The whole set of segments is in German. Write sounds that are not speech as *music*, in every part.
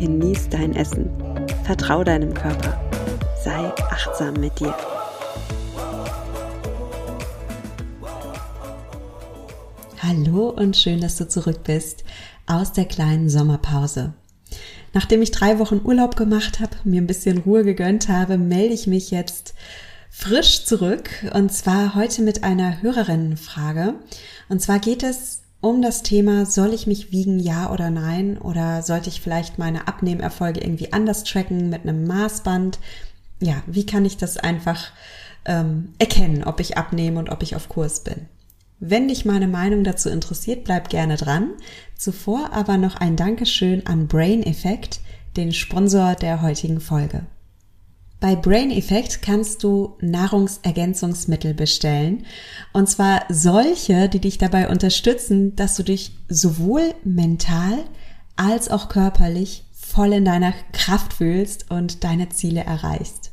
genieß dein Essen, vertrau deinem Körper, sei achtsam mit dir. Hallo und schön, dass du zurück bist aus der kleinen Sommerpause. Nachdem ich drei Wochen Urlaub gemacht habe, mir ein bisschen Ruhe gegönnt habe, melde ich mich jetzt frisch zurück und zwar heute mit einer Hörerinnenfrage. Und zwar geht es um das Thema, soll ich mich wiegen, ja oder nein? Oder sollte ich vielleicht meine Abnehmerfolge irgendwie anders tracken mit einem Maßband? Ja, wie kann ich das einfach ähm, erkennen, ob ich abnehme und ob ich auf Kurs bin? Wenn dich meine Meinung dazu interessiert, bleib gerne dran. Zuvor aber noch ein Dankeschön an Brain Effect, den Sponsor der heutigen Folge. Bei Brain Effect kannst du Nahrungsergänzungsmittel bestellen. Und zwar solche, die dich dabei unterstützen, dass du dich sowohl mental als auch körperlich voll in deiner Kraft fühlst und deine Ziele erreichst.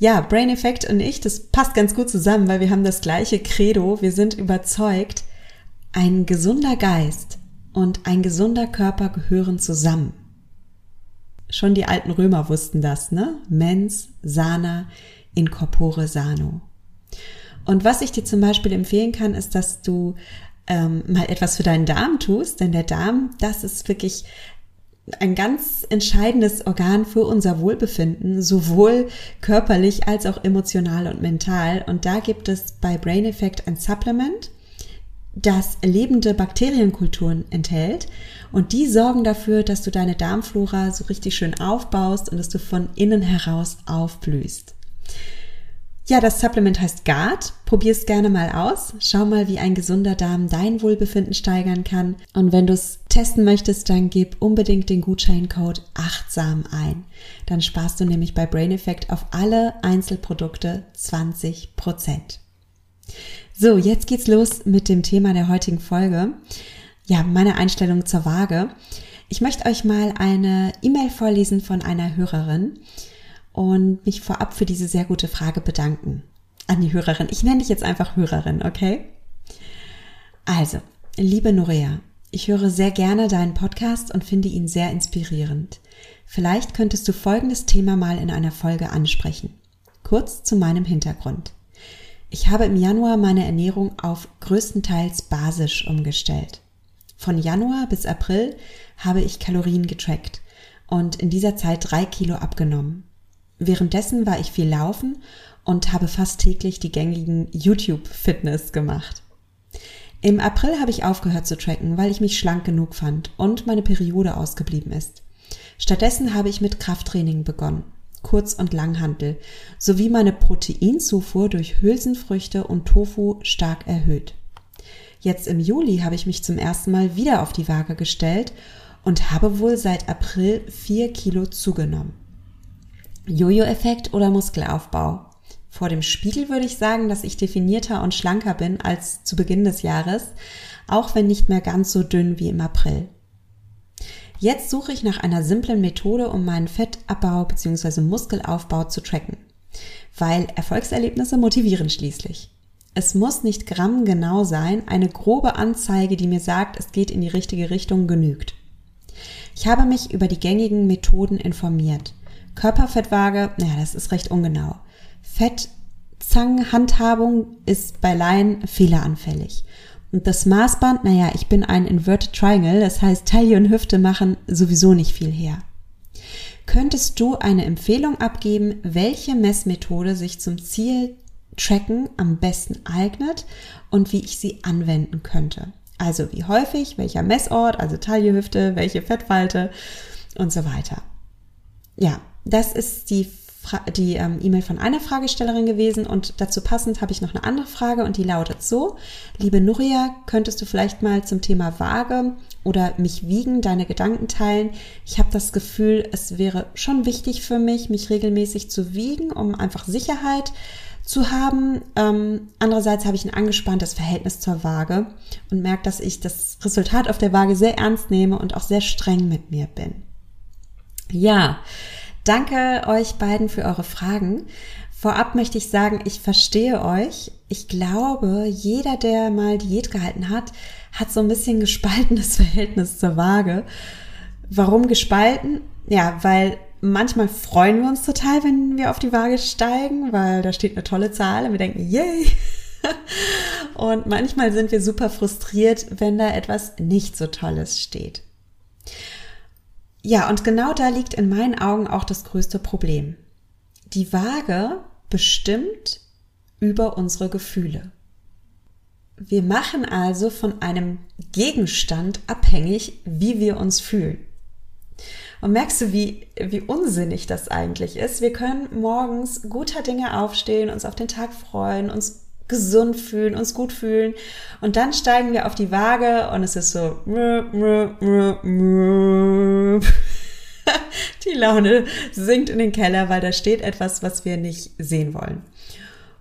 Ja, Brain Effect und ich, das passt ganz gut zusammen, weil wir haben das gleiche Credo. Wir sind überzeugt, ein gesunder Geist und ein gesunder Körper gehören zusammen. Schon die alten Römer wussten das, ne? Mens, sana, in corpore sano. Und was ich dir zum Beispiel empfehlen kann, ist, dass du ähm, mal etwas für deinen Darm tust, denn der Darm, das ist wirklich ein ganz entscheidendes Organ für unser Wohlbefinden, sowohl körperlich als auch emotional und mental. Und da gibt es bei Brain Effect ein Supplement, das lebende Bakterienkulturen enthält. Und die sorgen dafür, dass du deine Darmflora so richtig schön aufbaust und dass du von innen heraus aufblühst. Ja, das Supplement heißt Guard. Probier es gerne mal aus. Schau mal, wie ein gesunder Darm dein Wohlbefinden steigern kann. Und wenn du es testen möchtest, dann gib unbedingt den Gutscheincode achtsam ein. Dann sparst du nämlich bei Brain Effect auf alle Einzelprodukte 20%. So, jetzt geht's los mit dem Thema der heutigen Folge. Ja, meine Einstellung zur Waage. Ich möchte euch mal eine E-Mail vorlesen von einer Hörerin und mich vorab für diese sehr gute Frage bedanken. An die Hörerin. Ich nenne dich jetzt einfach Hörerin, okay? Also, liebe Norea, ich höre sehr gerne deinen Podcast und finde ihn sehr inspirierend. Vielleicht könntest du folgendes Thema mal in einer Folge ansprechen. Kurz zu meinem Hintergrund. Ich habe im Januar meine Ernährung auf größtenteils basisch umgestellt. Von Januar bis April habe ich Kalorien getrackt und in dieser Zeit drei Kilo abgenommen. Währenddessen war ich viel laufen und habe fast täglich die gängigen YouTube-Fitness gemacht. Im April habe ich aufgehört zu tracken, weil ich mich schlank genug fand und meine Periode ausgeblieben ist. Stattdessen habe ich mit Krafttraining begonnen, Kurz- und Langhantel, sowie meine Proteinzufuhr durch Hülsenfrüchte und Tofu stark erhöht. Jetzt im Juli habe ich mich zum ersten Mal wieder auf die Waage gestellt und habe wohl seit April vier Kilo zugenommen. Jojo-Effekt oder Muskelaufbau? Vor dem Spiegel würde ich sagen, dass ich definierter und schlanker bin als zu Beginn des Jahres, auch wenn nicht mehr ganz so dünn wie im April. Jetzt suche ich nach einer simplen Methode, um meinen Fettabbau bzw. Muskelaufbau zu tracken, weil Erfolgserlebnisse motivieren schließlich. Es muss nicht grammgenau sein, eine grobe Anzeige, die mir sagt, es geht in die richtige Richtung, genügt. Ich habe mich über die gängigen Methoden informiert. Körperfettwaage, naja, das ist recht ungenau. Fettzangenhandhabung ist bei Laien fehleranfällig. Und das Maßband, naja, ich bin ein Inverted Triangle, das heißt Taille und Hüfte machen sowieso nicht viel her. Könntest du eine Empfehlung abgeben, welche Messmethode sich zum Ziel Tracken am besten eignet und wie ich sie anwenden könnte? Also wie häufig, welcher Messort, also Taille, Hüfte, welche Fettfalte und so weiter. Ja, das ist die die ähm, E-Mail von einer Fragestellerin gewesen und dazu passend habe ich noch eine andere Frage und die lautet so, liebe Nuria, könntest du vielleicht mal zum Thema Waage oder mich wiegen, deine Gedanken teilen? Ich habe das Gefühl, es wäre schon wichtig für mich, mich regelmäßig zu wiegen, um einfach Sicherheit zu haben. Ähm, andererseits habe ich ein angespanntes Verhältnis zur Waage und merke, dass ich das Resultat auf der Waage sehr ernst nehme und auch sehr streng mit mir bin. Ja, Danke euch beiden für eure Fragen. Vorab möchte ich sagen, ich verstehe euch. Ich glaube, jeder, der mal Diät gehalten hat, hat so ein bisschen gespaltenes *laughs* Verhältnis zur Waage. Warum gespalten? Ja, weil manchmal freuen wir uns total, wenn wir auf die Waage steigen, weil da steht eine tolle Zahl und wir denken, yay! *laughs* Und manchmal sind wir super frustriert, wenn da etwas nicht so Tolles steht. Ja, und genau da liegt in meinen Augen auch das größte Problem. Die Waage bestimmt über unsere Gefühle. Wir machen also von einem Gegenstand abhängig, wie wir uns fühlen. Und merkst du, wie, wie unsinnig das eigentlich ist? Wir können morgens guter Dinge aufstehen, uns auf den Tag freuen, uns gesund fühlen, uns gut fühlen. Und dann steigen wir auf die Waage und es ist so, *laughs* die Laune sinkt in den Keller, weil da steht etwas, was wir nicht sehen wollen.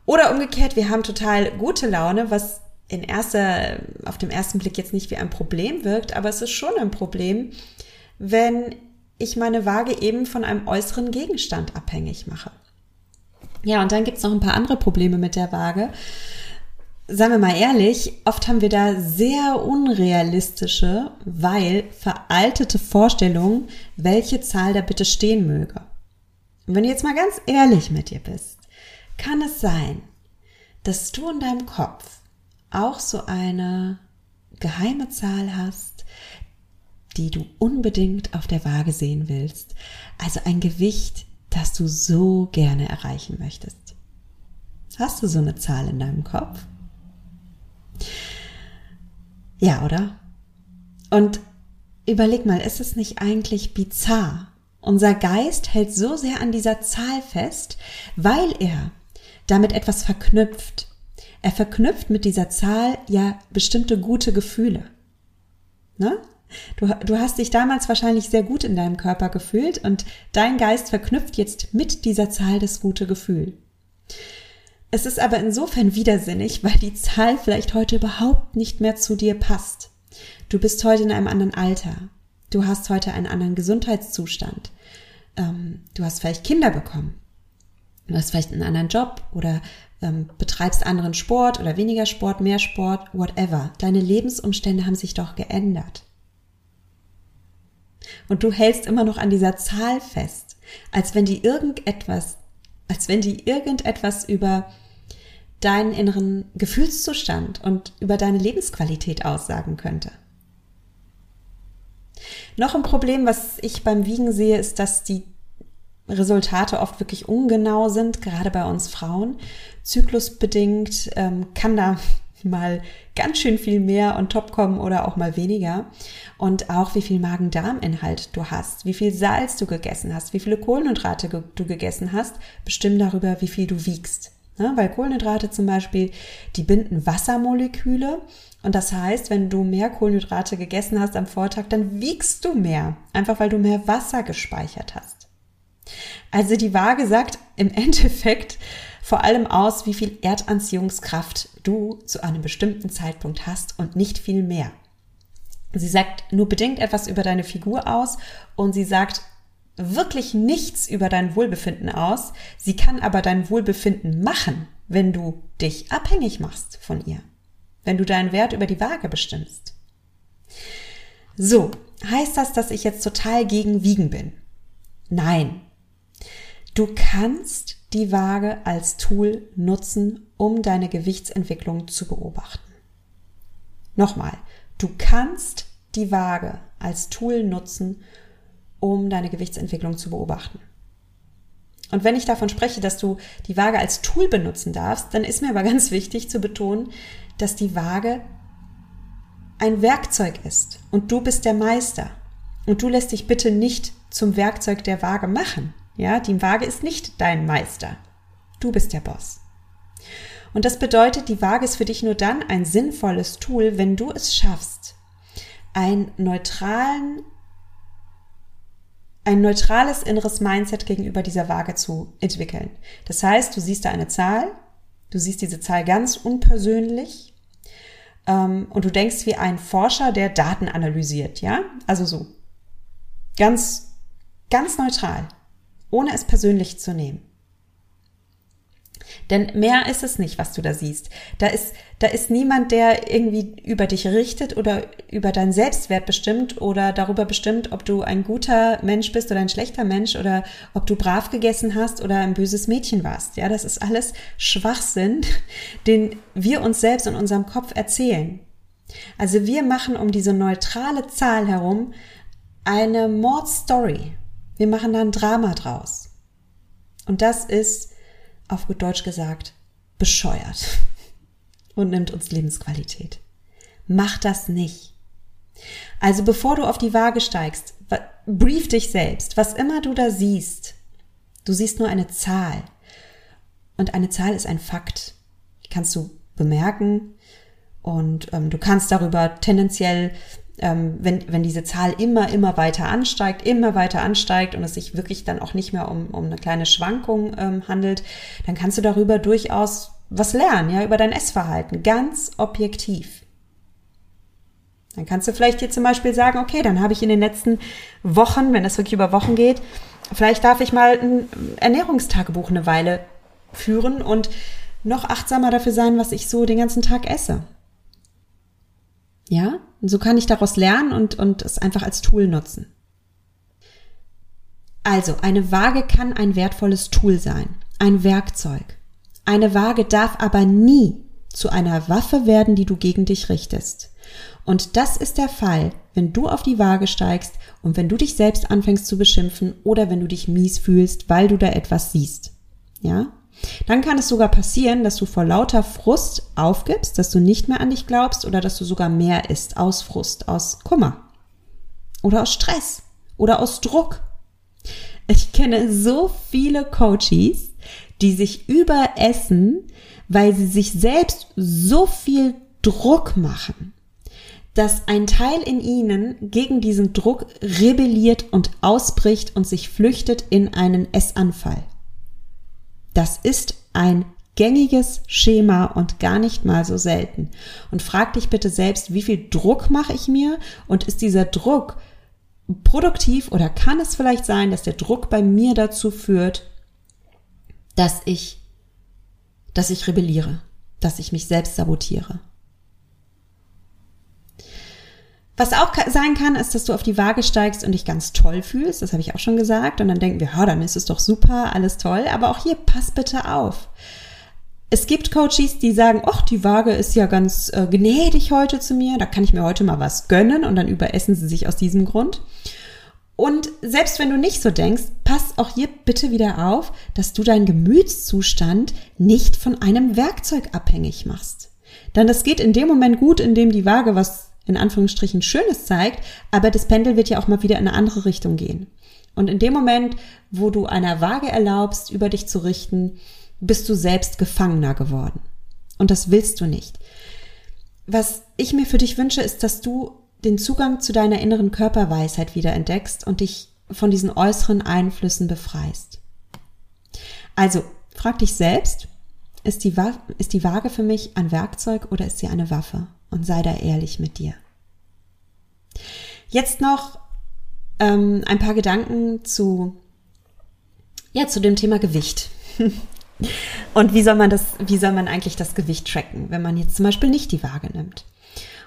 Oder umgekehrt, wir haben total gute Laune, was in erster, auf dem ersten Blick jetzt nicht wie ein Problem wirkt, aber es ist schon ein Problem, wenn ich meine Waage eben von einem äußeren Gegenstand abhängig mache. Ja, und dann gibt's noch ein paar andere Probleme mit der Waage. Seien wir mal ehrlich, oft haben wir da sehr unrealistische, weil veraltete Vorstellungen, welche Zahl da bitte stehen möge. Und wenn du jetzt mal ganz ehrlich mit dir bist, kann es sein, dass du in deinem Kopf auch so eine geheime Zahl hast, die du unbedingt auf der Waage sehen willst. Also ein Gewicht, das du so gerne erreichen möchtest. Hast du so eine Zahl in deinem Kopf? Ja, oder? Und überleg mal, ist es nicht eigentlich bizarr? Unser Geist hält so sehr an dieser Zahl fest, weil er damit etwas verknüpft. Er verknüpft mit dieser Zahl ja bestimmte gute Gefühle. Ne? Du, du hast dich damals wahrscheinlich sehr gut in deinem Körper gefühlt und dein Geist verknüpft jetzt mit dieser Zahl das gute Gefühl. Es ist aber insofern widersinnig, weil die Zahl vielleicht heute überhaupt nicht mehr zu dir passt. Du bist heute in einem anderen Alter. Du hast heute einen anderen Gesundheitszustand. Ähm, du hast vielleicht Kinder bekommen. Du hast vielleicht einen anderen Job oder ähm, betreibst anderen Sport oder weniger Sport, mehr Sport, whatever. Deine Lebensumstände haben sich doch geändert. Und du hältst immer noch an dieser Zahl fest, als wenn die irgendetwas, als wenn die irgendetwas über deinen inneren Gefühlszustand und über deine Lebensqualität aussagen könnte. Noch ein Problem, was ich beim Wiegen sehe, ist, dass die Resultate oft wirklich ungenau sind, gerade bei uns Frauen. Zyklusbedingt ähm, kann da mal ganz schön viel mehr on top kommen oder auch mal weniger. Und auch wie viel Magen-Darm-Inhalt du hast, wie viel Salz du gegessen hast, wie viele Kohlenhydrate du gegessen hast, bestimmen darüber, wie viel du wiegst. Ja, weil Kohlenhydrate zum Beispiel, die binden Wassermoleküle. Und das heißt, wenn du mehr Kohlenhydrate gegessen hast am Vortag, dann wiegst du mehr. Einfach weil du mehr Wasser gespeichert hast. Also die Waage sagt im *laughs* Endeffekt, vor allem aus, wie viel Erdanziehungskraft du zu einem bestimmten Zeitpunkt hast und nicht viel mehr. Sie sagt nur bedingt etwas über deine Figur aus und sie sagt wirklich nichts über dein Wohlbefinden aus. Sie kann aber dein Wohlbefinden machen, wenn du dich abhängig machst von ihr. Wenn du deinen Wert über die Waage bestimmst. So, heißt das, dass ich jetzt total gegen Wiegen bin? Nein. Du kannst die Waage als Tool nutzen, um deine Gewichtsentwicklung zu beobachten. Nochmal, du kannst die Waage als Tool nutzen, um deine Gewichtsentwicklung zu beobachten. Und wenn ich davon spreche, dass du die Waage als Tool benutzen darfst, dann ist mir aber *laughs* ganz wichtig zu betonen, dass die Waage ein Werkzeug ist und du bist der Meister. Und du lässt dich bitte nicht zum Werkzeug der Waage machen. Ja, die Waage ist nicht dein Meister. Du bist der Boss. Und das bedeutet, die Waage ist für dich nur dann ein sinnvolles Tool, wenn du es schaffst, ein neutralen ein neutrales inneres Mindset gegenüber dieser Waage zu entwickeln. Das heißt, du siehst da eine Zahl, du siehst diese Zahl ganz unpersönlich ähm, und du denkst wie ein Forscher, der Daten analysiert, ja? Also so. Ganz, ganz neutral, ohne es persönlich zu nehmen. Denn mehr ist es nicht, was du da siehst. Da ist, da ist niemand, der irgendwie über dich richtet oder über deinen Selbstwert bestimmt oder darüber bestimmt, ob du ein guter Mensch bist oder ein schlechter Mensch oder ob du brav gegessen hast oder ein böses Mädchen warst. Ja, das ist alles Schwachsinn, *laughs* den wir uns selbst in unserem Kopf erzählen. Also wir machen um diese neutrale Zahl herum eine Mordstory. Wir machen da ein Drama draus. Und das ist auf gut Deutsch gesagt, bescheuert *laughs* und nimmt uns Lebensqualität. Mach das nicht. Also bevor du auf die Waage steigst, brief dich selbst, was immer du da siehst. Du siehst nur eine Zahl. Und eine Zahl ist ein Fakt. Die kannst du bemerken und ähm, du kannst darüber tendenziell ähm, wenn, wenn diese Zahl immer, immer weiter ansteigt, immer weiter ansteigt und es sich wirklich dann auch nicht mehr um, um eine kleine Schwankung ähm, handelt, dann kannst du darüber durchaus was lernen, ja, über dein Essverhalten, ganz objektiv. Dann kannst du vielleicht dir zum Beispiel sagen, okay, dann habe ich in den letzten Wochen, wenn das wirklich über Wochen geht, vielleicht darf ich mal ein Ernährungstagebuch eine Weile führen und noch achtsamer dafür sein, was ich so den ganzen Tag esse. Ja, und so kann ich daraus lernen und, und es einfach als Tool nutzen. Also, eine Waage kann ein wertvolles Tool sein, ein Werkzeug. Eine Waage darf aber nie zu einer Waffe werden, die du gegen dich richtest. Und das ist der Fall, wenn du auf die Waage steigst und wenn du dich selbst anfängst zu beschimpfen oder wenn du dich mies fühlst, weil du da etwas siehst. Ja? Dann kann es sogar passieren, dass du vor lauter Frust aufgibst, dass du nicht mehr an dich glaubst oder dass du sogar mehr isst aus Frust, aus Kummer oder aus Stress oder aus Druck. Ich kenne so viele Coaches, die sich überessen, weil sie sich selbst so viel Druck machen, dass ein Teil in ihnen gegen diesen Druck rebelliert und ausbricht und sich flüchtet in einen Essanfall. Das ist ein gängiges Schema und gar nicht mal so selten. Und frag dich bitte selbst, wie viel Druck mache ich mir und ist dieser Druck produktiv oder kann es vielleicht sein, dass der Druck bei mir dazu führt, dass ich, dass ich rebelliere, dass ich mich selbst sabotiere. Was auch sein kann, ist, dass du auf die Waage steigst und dich ganz toll fühlst. Das habe ich auch schon gesagt. Und dann denken wir, ja, dann ist es doch super, alles toll. Aber auch hier, pass bitte auf. Es gibt Coaches, die sagen, ach, die Waage ist ja ganz äh, gnädig heute zu mir. Da kann ich mir heute mal was gönnen. Und dann überessen sie sich aus diesem Grund. Und selbst wenn du nicht so denkst, pass auch hier bitte wieder auf, dass du deinen Gemütszustand nicht von einem Werkzeug abhängig machst. Denn das geht in dem Moment gut, in dem die Waage was in Anführungsstrichen Schönes zeigt, aber das Pendel wird ja auch mal wieder in eine andere Richtung gehen. Und in dem Moment, wo du einer Waage erlaubst, über dich zu richten, bist du selbst Gefangener geworden. Und das willst du nicht. Was ich mir für dich wünsche, ist, dass du den Zugang zu deiner inneren Körperweisheit wieder entdeckst und dich von diesen äußeren Einflüssen befreist. Also, frag dich selbst, ist die, ist die Waage für mich ein Werkzeug oder ist sie eine Waffe? Und sei da ehrlich mit dir. Jetzt noch ähm, ein paar Gedanken zu, ja, zu dem Thema Gewicht. *laughs* und wie soll man das, wie soll man eigentlich das Gewicht tracken, wenn man jetzt zum Beispiel nicht die Waage nimmt?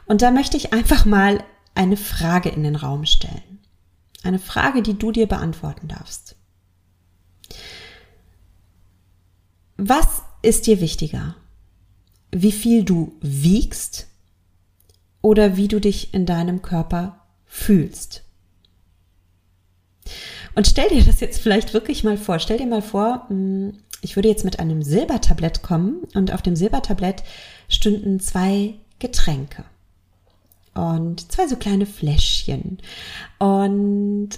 Und da möchte ich einfach mal eine Frage in den Raum stellen. Eine Frage, die du dir beantworten darfst. Was ist dir wichtiger? Wie viel du wiegst oder wie du dich in deinem Körper fühlst. Und stell dir das jetzt vielleicht wirklich mal vor. Stell dir mal vor, hm, ich würde jetzt mit einem Silbertablett kommen und auf dem Silbertablett stünden zwei Getränke und zwei so kleine Fläschchen. Und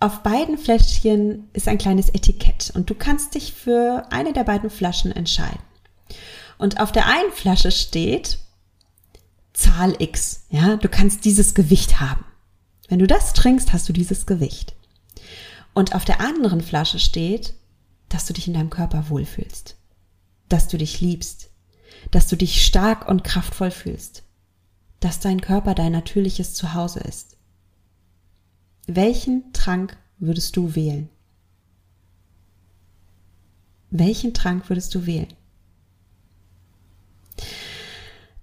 auf beiden Fläschchen ist ein kleines Etikett und du kannst dich für eine der beiden Flaschen entscheiden. Und auf der einen Flasche steht Zahl X. Ja, du kannst dieses Gewicht haben. Wenn du das trinkst, hast du dieses Gewicht. Und auf der anderen Flasche steht, dass du dich in deinem Körper wohlfühlst, dass du dich liebst, dass du dich stark und kraftvoll fühlst, dass dein Körper dein natürliches Zuhause ist. Welchen Trank würdest du wählen? Welchen Trank würdest du wählen?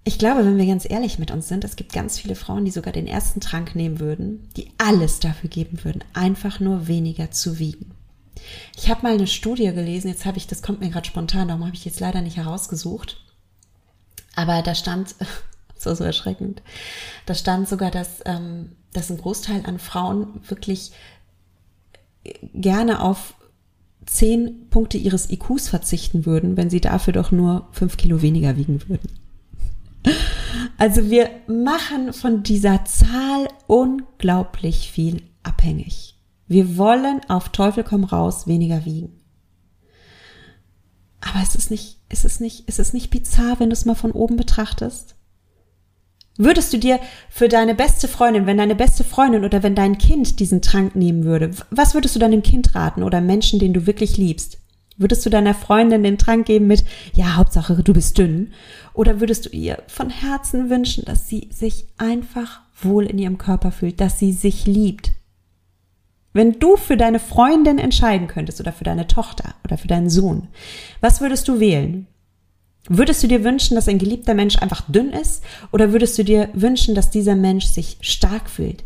Ich glaube, wenn wir ganz ehrlich mit uns sind, es gibt ganz viele Frauen, die sogar den ersten Trank nehmen würden, die alles dafür geben würden, einfach nur weniger zu wiegen. Ich habe mal eine Studie gelesen, jetzt habe ich, das kommt mir gerade spontan, darum habe ich jetzt leider nicht herausgesucht. Aber da stand, *laughs* so so erschreckend, da stand sogar, dass, ähm, dass ein Großteil an Frauen wirklich gerne auf zehn Punkte ihres IQs verzichten würden, wenn sie dafür doch nur fünf Kilo weniger wiegen würden. Also wir machen von dieser Zahl unglaublich viel abhängig. Wir wollen auf Teufel komm raus weniger wiegen. Aber ist es nicht, ist es nicht, ist es nicht bizarr, wenn du es mal von oben betrachtest? Würdest du dir für deine beste Freundin, wenn deine beste Freundin oder wenn dein Kind diesen Trank nehmen würde, was würdest du deinem Kind raten oder Menschen, den du wirklich liebst? Würdest du deiner Freundin den Trank geben mit, ja, Hauptsache, du bist dünn? Oder würdest du ihr von Herzen wünschen, dass sie sich einfach wohl in ihrem Körper fühlt, dass sie sich liebt? Wenn du für deine Freundin entscheiden könntest oder für deine Tochter oder für deinen Sohn, was würdest du wählen? Würdest du dir wünschen, dass ein geliebter Mensch einfach dünn ist? Oder würdest du dir wünschen, dass dieser Mensch sich stark fühlt,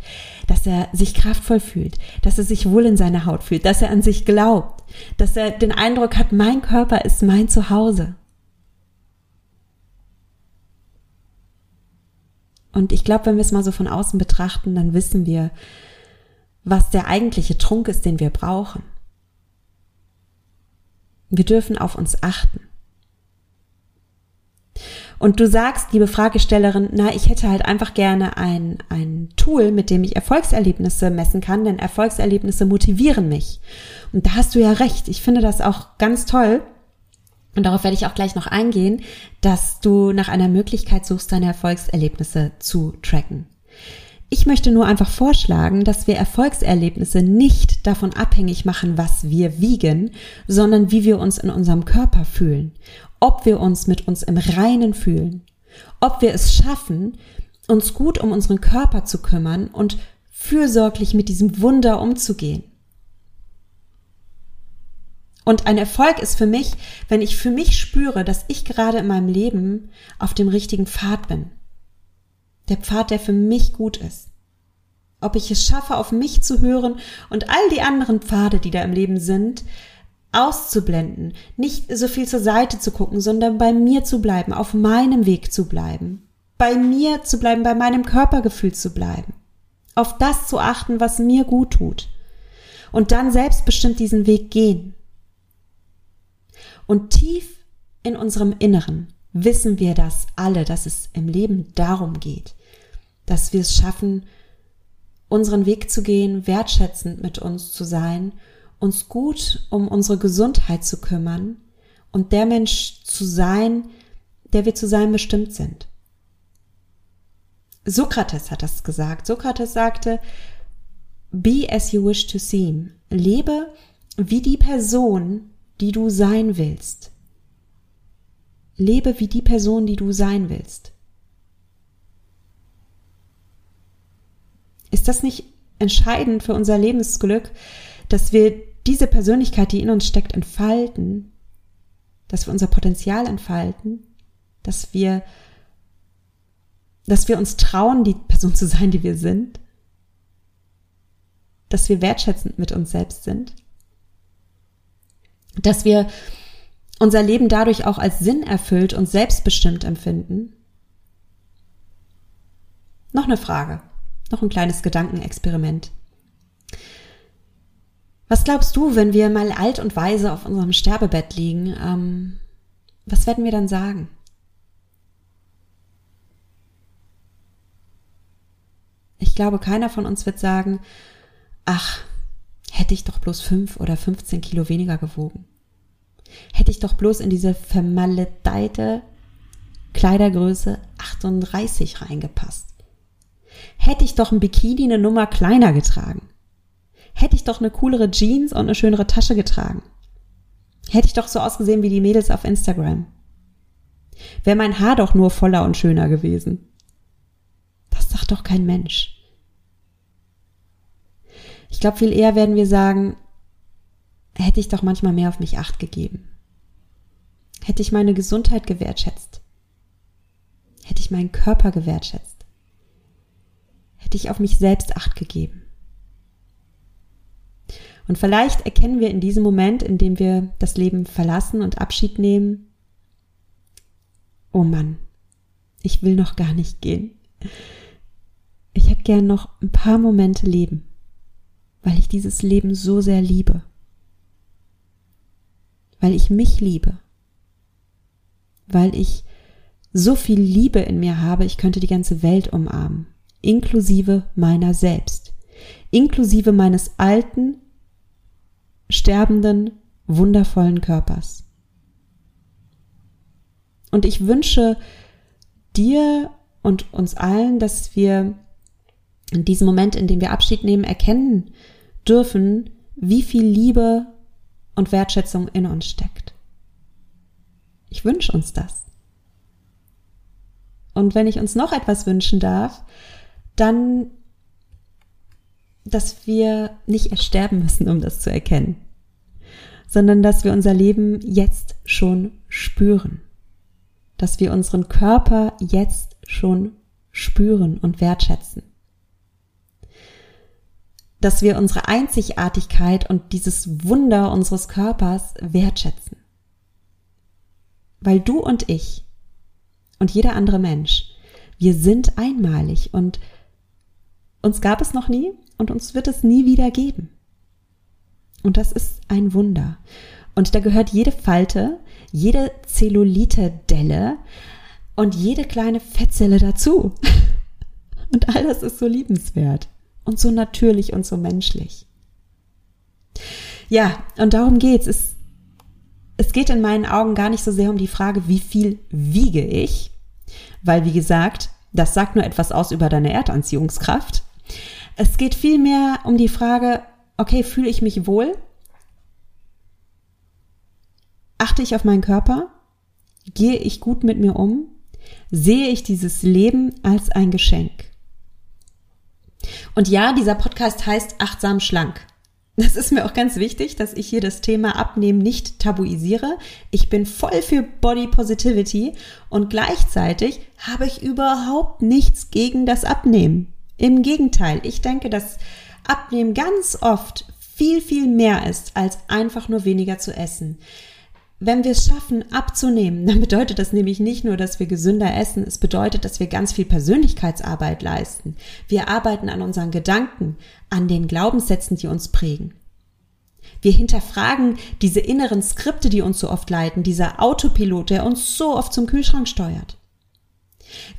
dass er sich kraftvoll fühlt, dass er sich wohl in seiner Haut fühlt, dass er an sich glaubt, dass er den Eindruck hat, mein Körper ist mein Zuhause? Und ich glaube, wenn wir es mal so von außen betrachten, dann wissen wir, was der eigentliche Trunk ist, den wir brauchen. Wir dürfen auf uns achten. Und du sagst, liebe Fragestellerin, na, ich hätte halt einfach gerne ein, ein Tool, mit dem ich Erfolgserlebnisse messen kann, denn Erfolgserlebnisse motivieren mich. Und da hast du ja recht. Ich finde das auch ganz toll. Und darauf werde ich auch gleich noch eingehen, dass du nach einer Möglichkeit suchst, deine Erfolgserlebnisse zu tracken. Ich möchte nur einfach vorschlagen, dass wir Erfolgserlebnisse nicht davon abhängig machen, was wir wiegen, sondern wie wir uns in unserem Körper fühlen ob wir uns mit uns im Reinen fühlen, ob wir es schaffen, uns gut um unseren Körper zu kümmern und fürsorglich mit diesem Wunder umzugehen. Und ein Erfolg ist für mich, wenn ich für mich spüre, dass ich gerade in meinem Leben auf dem richtigen Pfad bin. Der Pfad, der für mich gut ist. Ob ich es schaffe, auf mich zu hören und all die anderen Pfade, die da im Leben sind, auszublenden, nicht so viel zur Seite zu gucken, sondern bei mir zu bleiben, auf meinem Weg zu bleiben, bei mir zu bleiben, bei meinem Körpergefühl zu bleiben, auf das zu achten, was mir gut tut und dann selbstbestimmt diesen Weg gehen. Und tief in unserem Inneren wissen wir das alle, dass es im Leben darum geht, dass wir es schaffen, unseren Weg zu gehen, wertschätzend mit uns zu sein uns gut um unsere Gesundheit zu kümmern und der Mensch zu sein, der wir zu sein bestimmt sind. Sokrates hat das gesagt. Sokrates sagte, Be as you wish to seem. Lebe wie die Person, die du sein willst. Lebe wie die Person, die du sein willst. Ist das nicht entscheidend für unser Lebensglück, dass wir diese Persönlichkeit, die in uns steckt, entfalten, dass wir unser Potenzial entfalten, dass wir, dass wir uns trauen, die Person zu sein, die wir sind, dass wir wertschätzend mit uns selbst sind, dass wir unser Leben dadurch auch als Sinn erfüllt und selbstbestimmt empfinden. Noch eine Frage, noch ein kleines Gedankenexperiment. Was glaubst du, wenn wir mal alt und weise auf unserem Sterbebett liegen? Ähm, was werden wir dann sagen? Ich glaube, keiner von uns wird sagen, ach, hätte ich doch bloß fünf oder 15 Kilo weniger gewogen. Hätte ich doch bloß in diese vermaledeite Kleidergröße 38 reingepasst. Hätte ich doch ein Bikini eine Nummer kleiner getragen. Hätte ich doch eine coolere Jeans und eine schönere Tasche getragen. Hätte ich doch so ausgesehen wie die Mädels auf Instagram. Wäre mein Haar doch nur voller und schöner gewesen. Das sagt doch kein Mensch. Ich glaube, viel eher werden wir sagen, hätte ich doch manchmal mehr auf mich acht gegeben. Hätte ich meine Gesundheit gewertschätzt. Hätte ich meinen Körper gewertschätzt. Hätte ich auf mich selbst acht gegeben. Und vielleicht erkennen wir in diesem Moment, in dem wir das Leben verlassen und Abschied nehmen, oh Mann, ich will noch gar nicht gehen. Ich hätte gern noch ein paar Momente leben, weil ich dieses Leben so sehr liebe. Weil ich mich liebe. Weil ich so viel Liebe in mir habe, ich könnte die ganze Welt umarmen, inklusive meiner selbst, inklusive meines alten, sterbenden, wundervollen Körpers. Und ich wünsche dir und uns allen, dass wir in diesem Moment, in dem wir Abschied nehmen, erkennen dürfen, wie viel Liebe und Wertschätzung in uns steckt. Ich wünsche uns das. Und wenn ich uns noch etwas wünschen darf, dann, dass wir nicht erst sterben müssen, um das zu erkennen, sondern dass wir unser Leben jetzt schon spüren, dass wir unseren Körper jetzt schon spüren und wertschätzen, dass wir unsere Einzigartigkeit und dieses Wunder unseres Körpers wertschätzen. Weil du und ich und jeder andere Mensch. Wir sind einmalig und uns gab es noch nie und uns wird es nie wieder geben. Und das ist ein Wunder. Und da gehört jede Falte, jede Zellulite-Delle und jede kleine Fettzelle dazu. *laughs* Und all das ist so liebenswert und so natürlich und so menschlich. Ja, und darum geht's. Es, es geht in meinen Augen gar nicht so sehr um die Frage, wie viel wiege ich, weil, wie gesagt, das sagt nur etwas aus über deine Erdanziehungskraft. Es geht vielmehr um die Frage, okay, fühle ich mich wohl? Achte ich auf meinen Körper? Gehe ich gut mit mir um? Sehe ich dieses Leben als ein Geschenk? Und ja, dieser Podcast heißt Achtsam Schlank. Das ist mir auch ganz wichtig, dass ich hier das Thema Abnehmen nicht tabuisiere. Ich bin voll für Body Positivity und gleichzeitig habe ich überhaupt nichts gegen das Abnehmen. Im Gegenteil, ich denke, dass Abnehmen ganz oft viel, viel mehr ist, als einfach nur weniger zu essen. Wenn wir es schaffen, abzunehmen, dann bedeutet das nämlich nicht nur, dass wir gesünder essen, es bedeutet, dass wir ganz viel Persönlichkeitsarbeit leisten. Wir arbeiten an unseren Gedanken, an den Glaubenssätzen, die uns prägen. Wir hinterfragen diese inneren Skripte, die uns so oft leiten, dieser Autopilot, der uns so oft zum Kühlschrank steuert.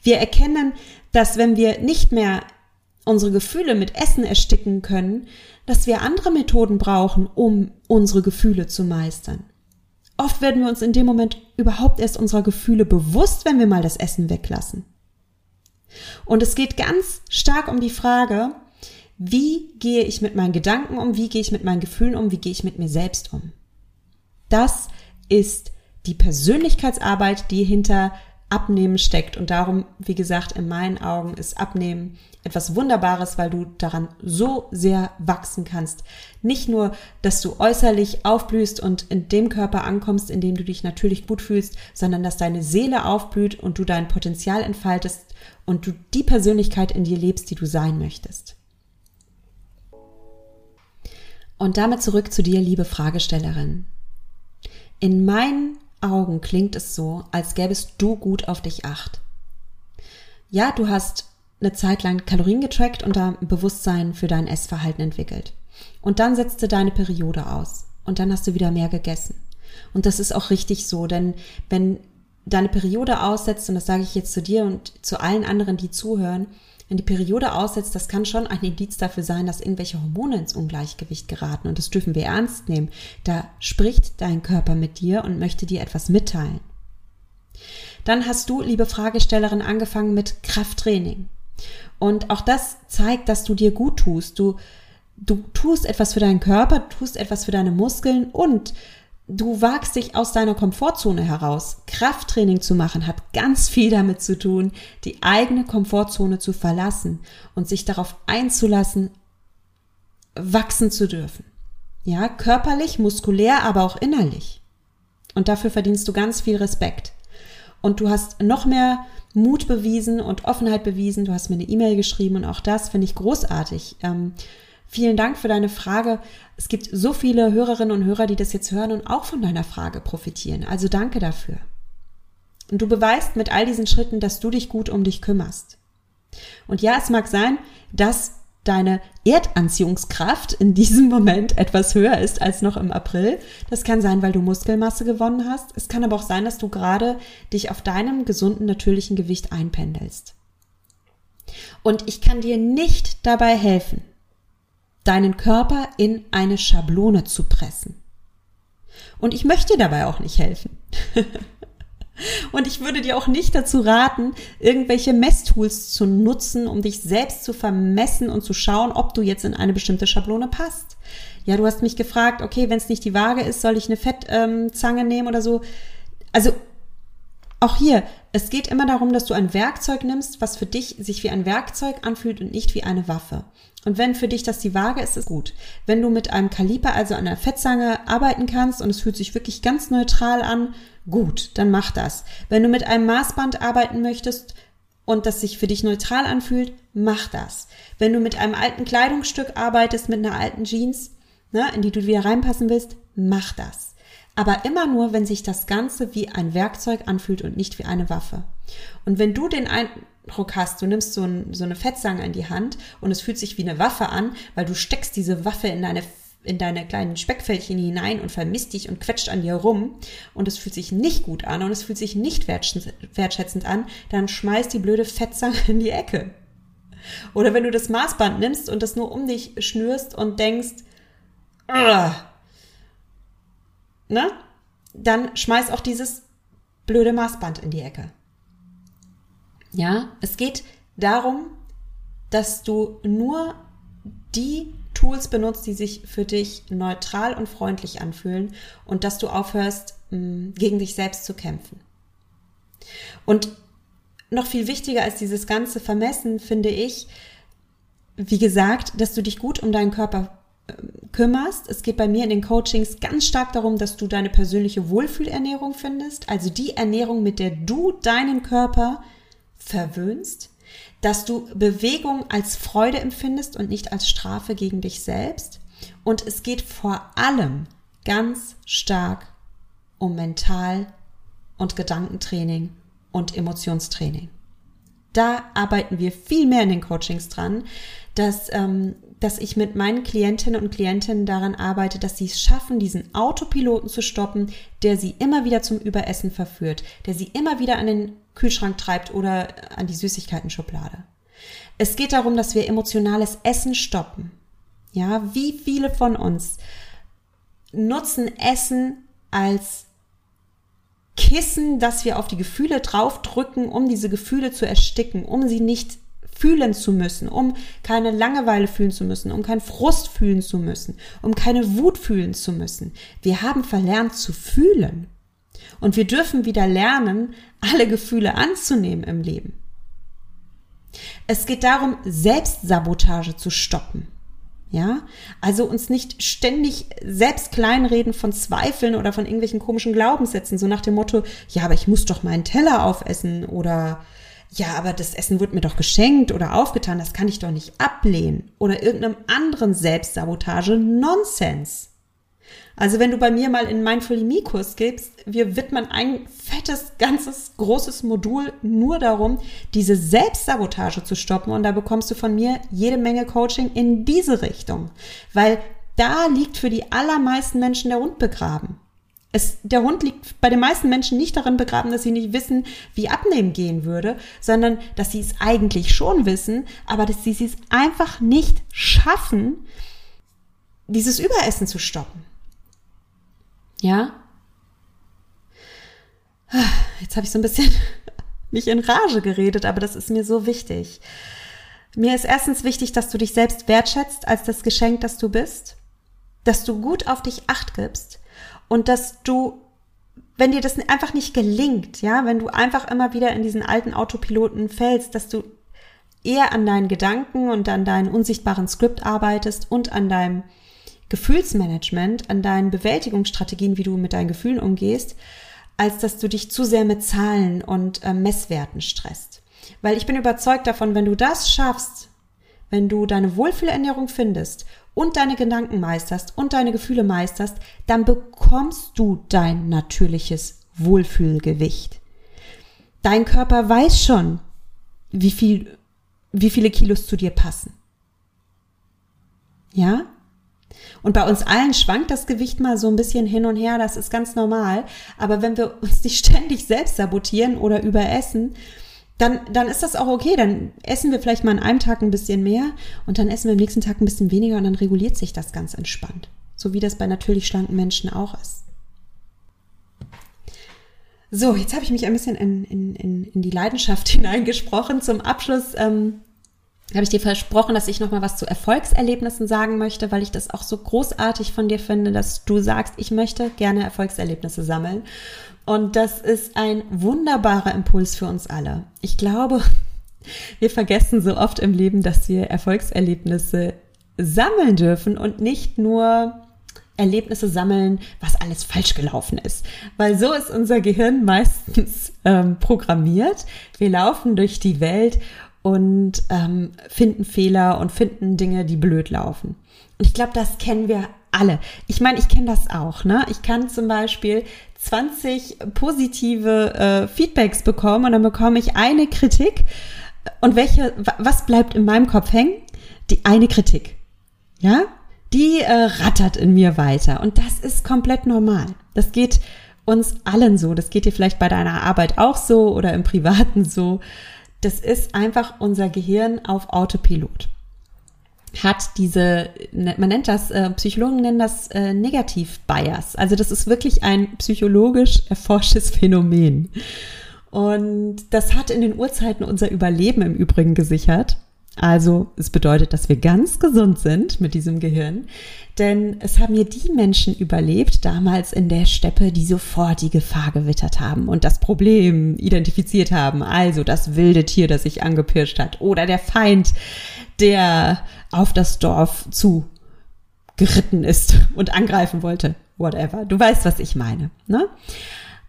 Wir erkennen, dass wenn wir nicht mehr unsere Gefühle mit Essen ersticken können, dass wir andere Methoden brauchen, um unsere Gefühle zu meistern. Oft werden wir uns in dem Moment überhaupt erst unserer Gefühle bewusst, wenn wir mal das Essen weglassen. Und es geht ganz stark um die Frage, wie gehe ich mit meinen Gedanken um, wie gehe ich mit meinen Gefühlen um, wie gehe ich mit mir selbst um. Das ist die Persönlichkeitsarbeit, die hinter Abnehmen steckt. Und darum, wie gesagt, in meinen Augen ist Abnehmen etwas Wunderbares, weil du daran so sehr wachsen kannst. Nicht nur, dass du äußerlich aufblühst und in dem Körper ankommst, in dem du dich natürlich gut fühlst, sondern dass deine Seele aufblüht und du dein Potenzial entfaltest und du die Persönlichkeit in dir lebst, die du sein möchtest. Und damit zurück zu dir, liebe Fragestellerin. In meinen Augen klingt es so, als gäbest du gut auf dich acht. Ja, du hast eine Zeit lang Kalorien getrackt und da Bewusstsein für dein Essverhalten entwickelt. Und dann setzte deine Periode aus und dann hast du wieder mehr gegessen. Und das ist auch richtig so, denn wenn deine Periode aussetzt, und das sage ich jetzt zu dir und zu allen anderen, die zuhören, wenn die Periode aussetzt, das kann schon ein Indiz dafür sein, dass irgendwelche Hormone ins Ungleichgewicht geraten und das dürfen wir ernst nehmen. Da spricht dein Körper mit dir und möchte dir etwas mitteilen. Dann hast du, liebe Fragestellerin, angefangen mit Krafttraining. Und auch das zeigt, dass du dir gut tust. Du, du tust etwas für deinen Körper, tust etwas für deine Muskeln und du wagst dich aus deiner Komfortzone heraus. Krafttraining zu machen hat ganz viel damit zu tun, die eigene Komfortzone zu verlassen und sich darauf einzulassen, wachsen zu dürfen. Ja, körperlich, muskulär, aber auch innerlich. Und dafür verdienst du ganz viel Respekt. Und du hast noch mehr Mut bewiesen und Offenheit bewiesen. Du hast mir eine E-Mail geschrieben und auch das finde ich großartig. Ähm, Vielen Dank für deine Frage. Es gibt so viele Hörerinnen und Hörer, die das jetzt hören und auch von deiner Frage profitieren. Also danke dafür. Und du beweist mit all diesen Schritten, dass du dich gut um dich kümmerst. Und ja, es mag sein, dass deine Erdanziehungskraft in diesem Moment etwas höher ist als noch im April. Das kann sein, weil du Muskelmasse gewonnen hast. Es kann aber auch sein, dass du gerade dich auf deinem gesunden, natürlichen Gewicht einpendelst. Und ich kann dir nicht dabei helfen, deinen Körper in eine Schablone zu pressen. Und ich möchte dir dabei auch nicht helfen. *laughs* Und ich würde dir auch nicht dazu raten, irgendwelche Messtools zu nutzen, um dich selbst zu vermessen und zu schauen, ob du jetzt in eine bestimmte Schablone passt. Ja, du hast mich gefragt, okay, wenn es nicht die Waage ist, soll ich eine Fettzange ähm, nehmen oder so. Also auch hier, es geht immer darum, dass du ein Werkzeug nimmst, was für dich sich wie ein Werkzeug anfühlt und nicht wie eine Waffe. Und wenn für dich das die Waage ist, ist gut. Wenn du mit einem Kaliper, also einer Fettzange, arbeiten kannst und es fühlt sich wirklich ganz neutral an, gut, dann mach das. Wenn du mit einem Maßband arbeiten möchtest und das sich für dich neutral anfühlt, mach das. Wenn du mit einem alten Kleidungsstück arbeitest, mit einer alten Jeans, ne, in die du wieder reinpassen willst, mach das. Aber immer nur, wenn sich das Ganze wie ein Werkzeug anfühlt und nicht wie eine Waffe. Und wenn du den Eindruck hast, du nimmst so, ein, so eine Fettsange in die Hand und es fühlt sich wie eine Waffe an, weil du steckst diese Waffe in deine in deine kleinen Speckfältchen hinein und vermisst dich und quetscht an dir rum und es fühlt sich nicht gut an und es fühlt sich nicht wertschätzend an, dann schmeiß die blöde Fettsange in die Ecke. Oder wenn du das Maßband nimmst und das nur um dich schnürst und denkst, ne? Dann schmeiß auch dieses blöde Maßband in die Ecke. Ja, es geht darum, dass du nur die Tools benutzt, die sich für dich neutral und freundlich anfühlen und dass du aufhörst, mm, gegen dich selbst zu kämpfen. Und noch viel wichtiger als dieses ganze Vermessen finde ich, wie gesagt, dass du dich gut um deinen Körper ähm, kümmerst. Es geht bei mir in den Coachings ganz stark darum, dass du deine persönliche Wohlfühlernährung findest, also die Ernährung, mit der du deinen Körper verwöhnst, dass du Bewegung als Freude empfindest und nicht als Strafe gegen dich selbst. Und es geht vor allem ganz stark um Mental- und Gedankentraining und Emotionstraining. Da arbeiten wir viel mehr in den Coachings dran, dass ähm, dass ich mit meinen Klientinnen und Klientinnen daran arbeite, dass sie es schaffen, diesen Autopiloten zu stoppen, der sie immer wieder zum Überessen verführt, der sie immer wieder an den Kühlschrank treibt oder an die Süßigkeiten-Schublade. Es geht darum, dass wir emotionales Essen stoppen. Ja, wie viele von uns nutzen Essen als Kissen, das wir auf die Gefühle draufdrücken, um diese Gefühle zu ersticken, um sie nicht fühlen zu müssen, um keine Langeweile fühlen zu müssen, um keinen Frust fühlen zu müssen, um keine Wut fühlen zu müssen. Wir haben verlernt zu fühlen. Und wir dürfen wieder lernen, alle Gefühle anzunehmen im Leben. Es geht darum, Selbstsabotage zu stoppen. Ja, also uns nicht ständig selbst kleinreden von Zweifeln oder von irgendwelchen komischen Glaubenssätzen, so nach dem Motto, ja, aber ich muss doch meinen Teller aufessen oder ja, aber das Essen wird mir doch geschenkt oder aufgetan, das kann ich doch nicht ablehnen. Oder irgendeinem anderen Selbstsabotage Nonsens. Also wenn du bei mir mal in Mindful Me Kurs gibst, wir widmen ein fettes, ganzes, großes Modul nur darum, diese Selbstsabotage zu stoppen und da bekommst du von mir jede Menge Coaching in diese Richtung. Weil da liegt für die allermeisten Menschen der Hund begraben. Es, der Hund liegt bei den meisten Menschen nicht darin begraben, dass sie nicht wissen, wie Abnehmen gehen würde, sondern dass sie es eigentlich schon wissen, aber dass sie es einfach nicht schaffen, dieses Überessen zu stoppen. Ja? Jetzt habe ich so ein bisschen *laughs* mich in Rage geredet, aber das ist mir so wichtig. Mir ist erstens wichtig, dass du dich selbst wertschätzt als das Geschenk, das du bist, dass du gut auf dich acht gibst und dass du, wenn dir das einfach nicht gelingt, ja, wenn du einfach immer wieder in diesen alten Autopiloten fällst, dass du eher an deinen Gedanken und an deinen unsichtbaren Skript arbeitest und an deinem Gefühlsmanagement, an deinen Bewältigungsstrategien, wie du mit deinen Gefühlen umgehst, als dass du dich zu sehr mit Zahlen und äh, Messwerten stresst. Weil ich bin überzeugt davon, wenn du das schaffst, wenn du deine Wohlfühlernährung findest und deine Gedanken meisterst und deine Gefühle meisterst, dann bekommst du dein natürliches Wohlfühlgewicht. Dein Körper weiß schon, wie viel, wie viele Kilos zu dir passen. Ja? Und bei uns allen schwankt das Gewicht mal so ein bisschen hin und her, das ist ganz normal. Aber wenn wir uns nicht ständig selbst sabotieren oder überessen, dann, dann ist das auch okay. Dann essen wir vielleicht mal an einem Tag ein bisschen mehr und dann essen wir am nächsten Tag ein bisschen weniger und dann reguliert sich das ganz entspannt. So wie das bei natürlich schlanken Menschen auch ist. So, jetzt habe ich mich ein bisschen in, in, in, in die Leidenschaft *laughs* hineingesprochen. Zum Abschluss ähm, habe ich dir versprochen, dass ich noch mal was zu Erfolgserlebnissen sagen möchte, weil ich das auch so großartig von dir finde, dass du sagst, ich möchte gerne Erfolgserlebnisse sammeln. Und das ist ein wunderbarer Impuls für uns alle. Ich glaube, *laughs* wir vergessen so oft im Leben, dass wir Erfolgserlebnisse sammeln dürfen und nicht nur Erlebnisse sammeln, was alles falsch gelaufen ist. Weil so ist unser Gehirn meistens ähm, programmiert. Wir laufen durch die Welt und ähm, finden Fehler und finden Dinge, die blöd laufen. Und ich glaube, das kennen wir alle. Ich meine, ich kenne das auch. Ne? Ich kann zum Beispiel 20 positive äh, Feedbacks bekommen und dann bekomme ich eine Kritik. Und welche, was bleibt in meinem Kopf hängen? Die eine Kritik. Ja? Die äh, rattert in mir weiter. Und das ist komplett normal. Das geht uns allen so. Das geht dir vielleicht bei deiner Arbeit auch so oder im Privaten so. Das ist einfach unser Gehirn auf Autopilot hat diese, ne, man nennt das, äh, Psychologen nennen das äh, Negativ-Bias. Also das ist wirklich ein psychologisch erforschtes Phänomen. Und das hat in den Urzeiten unser Überleben im Übrigen gesichert. Also es bedeutet, dass wir ganz gesund sind mit diesem Gehirn. Denn es haben ja die Menschen überlebt, damals in der Steppe, die sofort die Gefahr gewittert haben und das Problem identifiziert haben. Also das wilde Tier, das sich angepirscht hat oder der Feind, der auf das Dorf zu geritten ist *laughs* und angreifen wollte. Whatever. Du weißt, was ich meine. Ne?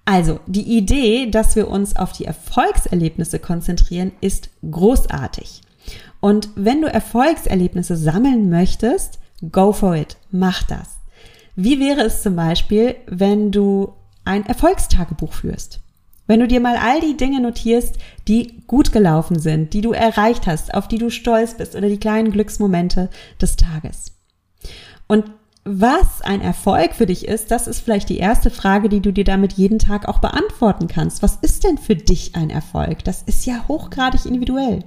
Also, die Idee, dass wir uns auf die Erfolgserlebnisse konzentrieren, ist großartig. Und wenn du Erfolgserlebnisse sammeln möchtest, go for it. Mach das. Wie wäre es zum Beispiel, wenn du ein Erfolgstagebuch führst? Wenn du dir mal all die Dinge notierst, die gut gelaufen sind, die du erreicht hast, auf die du stolz bist oder die kleinen Glücksmomente des Tages. Und was ein Erfolg für dich ist, das ist vielleicht die erste Frage, die du dir damit jeden Tag auch beantworten kannst. Was ist denn für dich ein Erfolg? Das ist ja hochgradig individuell.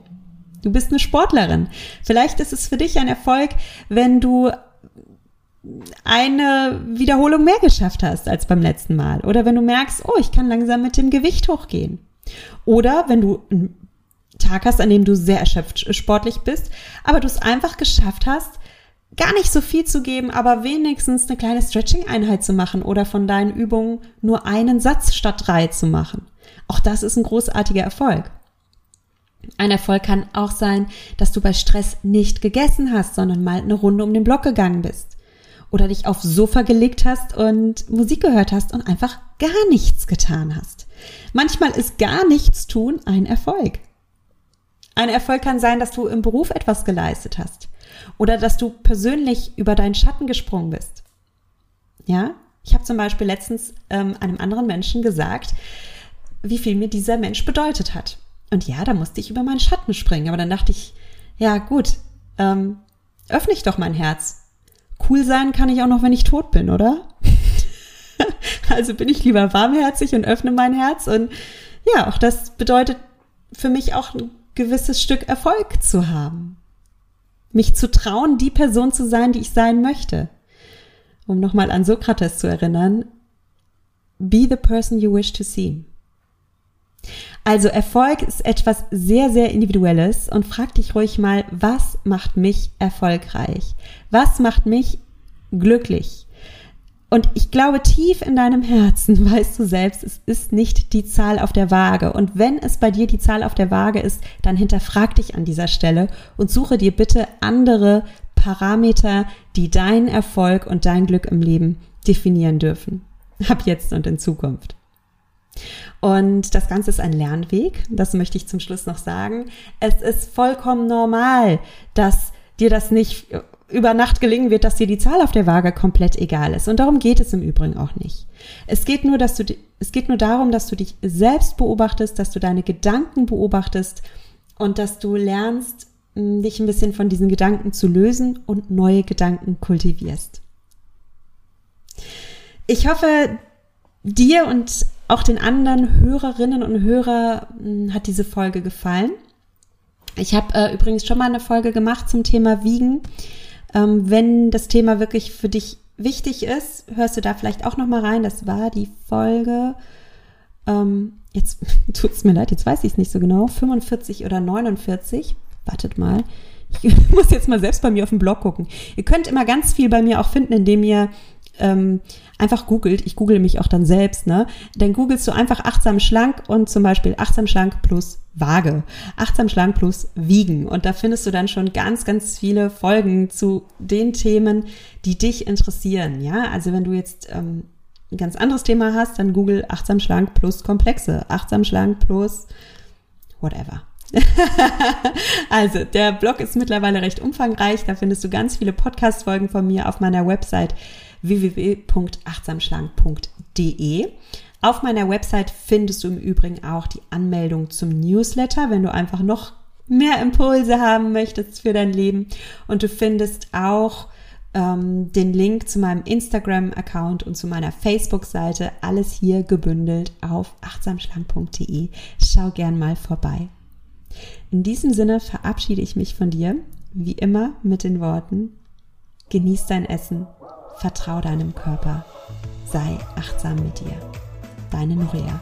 Du bist eine Sportlerin. Vielleicht ist es für dich ein Erfolg, wenn du eine Wiederholung mehr geschafft hast als beim letzten Mal. Oder wenn du merkst, oh, ich kann langsam mit dem Gewicht hochgehen. Oder wenn du einen Tag hast, an dem du sehr erschöpft sportlich bist, aber du es einfach geschafft hast, gar nicht so viel zu geben, aber wenigstens eine kleine Stretching-Einheit zu machen oder von deinen Übungen nur einen Satz statt drei zu machen. Auch das ist ein großartiger Erfolg. Ein Erfolg kann auch sein, dass du bei Stress nicht gegessen hast, sondern mal eine Runde um den Block gegangen bist oder dich aufs Sofa gelegt hast und Musik gehört hast und einfach gar nichts getan hast. Manchmal ist gar nichts tun ein Erfolg. Ein Erfolg kann sein, dass du im Beruf etwas geleistet hast oder dass du persönlich über deinen Schatten gesprungen bist. Ja, ich habe zum Beispiel letztens ähm, einem anderen Menschen gesagt, wie viel mir dieser Mensch bedeutet hat. Und ja, da musste ich über meinen Schatten springen. Aber dann dachte ich, ja gut, ähm, öffne ich doch mein Herz cool sein kann ich auch noch, wenn ich tot bin, oder? *laughs* Also bin ich lieber warmherzig und öffne mein Herz. Und ja, auch das bedeutet für mich auch ein gewisses Stück Erfolg zu haben. Mich zu trauen, die Person zu sein, die ich sein möchte. Um nochmal an Sokrates zu erinnern, be the person you wish to see. Also Erfolg ist etwas sehr, sehr Individuelles und frag dich ruhig mal, was macht mich erfolgreich? Was macht mich glücklich? Und ich glaube, tief in deinem Herzen *laughs* weißt du selbst, es ist nicht die Zahl auf der Waage. Und wenn es bei dir die Zahl auf der Waage ist, dann hinterfrag dich an dieser Stelle und suche dir bitte andere Parameter, die deinen Erfolg und dein Glück im Leben definieren dürfen. Ab jetzt und in Zukunft. Und das Ganze ist ein Lernweg, das möchte ich zum Schluss noch sagen. Es ist vollkommen normal, dass dir das nicht über Nacht gelingen wird, dass dir die Zahl auf der Waage komplett egal ist. Und darum geht es im Übrigen auch nicht. Es geht nur, dass du, es geht nur darum, dass du dich selbst beobachtest, dass du deine Gedanken beobachtest und dass du lernst, dich ein bisschen von diesen Gedanken zu lösen und neue Gedanken kultivierst. Ich hoffe, dir und auch den anderen Hörerinnen und Hörer hat diese Folge gefallen. Ich habe äh, übrigens schon mal eine Folge gemacht zum Thema Wiegen. Ähm, wenn das Thema wirklich für dich wichtig ist, hörst du da vielleicht auch noch mal rein. Das war die Folge, ähm, jetzt *laughs* tut es mir leid, jetzt weiß ich es nicht so genau, 45 oder 49. Wartet mal. Ich *laughs* muss jetzt mal selbst bei mir auf dem Blog gucken. Ihr könnt immer ganz viel bei mir auch finden, indem ihr ähm, einfach googelt, ich google mich auch dann selbst, ne? Dann googelst du einfach achtsam schlank und zum Beispiel achtsam schlank plus Waage, achtsam schlank plus Wiegen. Und da findest du dann schon ganz, ganz viele Folgen zu den Themen, die dich interessieren, ja? Also wenn du jetzt ähm, ein ganz anderes Thema hast, dann google achtsam schlank plus Komplexe, achtsam schlank plus whatever. *laughs* also, der Blog ist mittlerweile recht umfangreich. Da findest du ganz viele Podcast-Folgen von mir auf meiner Website www.achtsamschlank.de. Auf meiner Website findest du im Übrigen auch die Anmeldung zum Newsletter, wenn du einfach noch mehr Impulse haben möchtest für dein Leben. Und du findest auch ähm, den Link zu meinem Instagram-Account und zu meiner Facebook-Seite. Alles hier gebündelt auf achtsamschlank.de. Schau gern mal vorbei. In diesem Sinne verabschiede ich mich von dir, wie immer mit den Worten, genieß dein Essen Vertrau deinem Körper. Sei achtsam mit dir. Deine Nuria.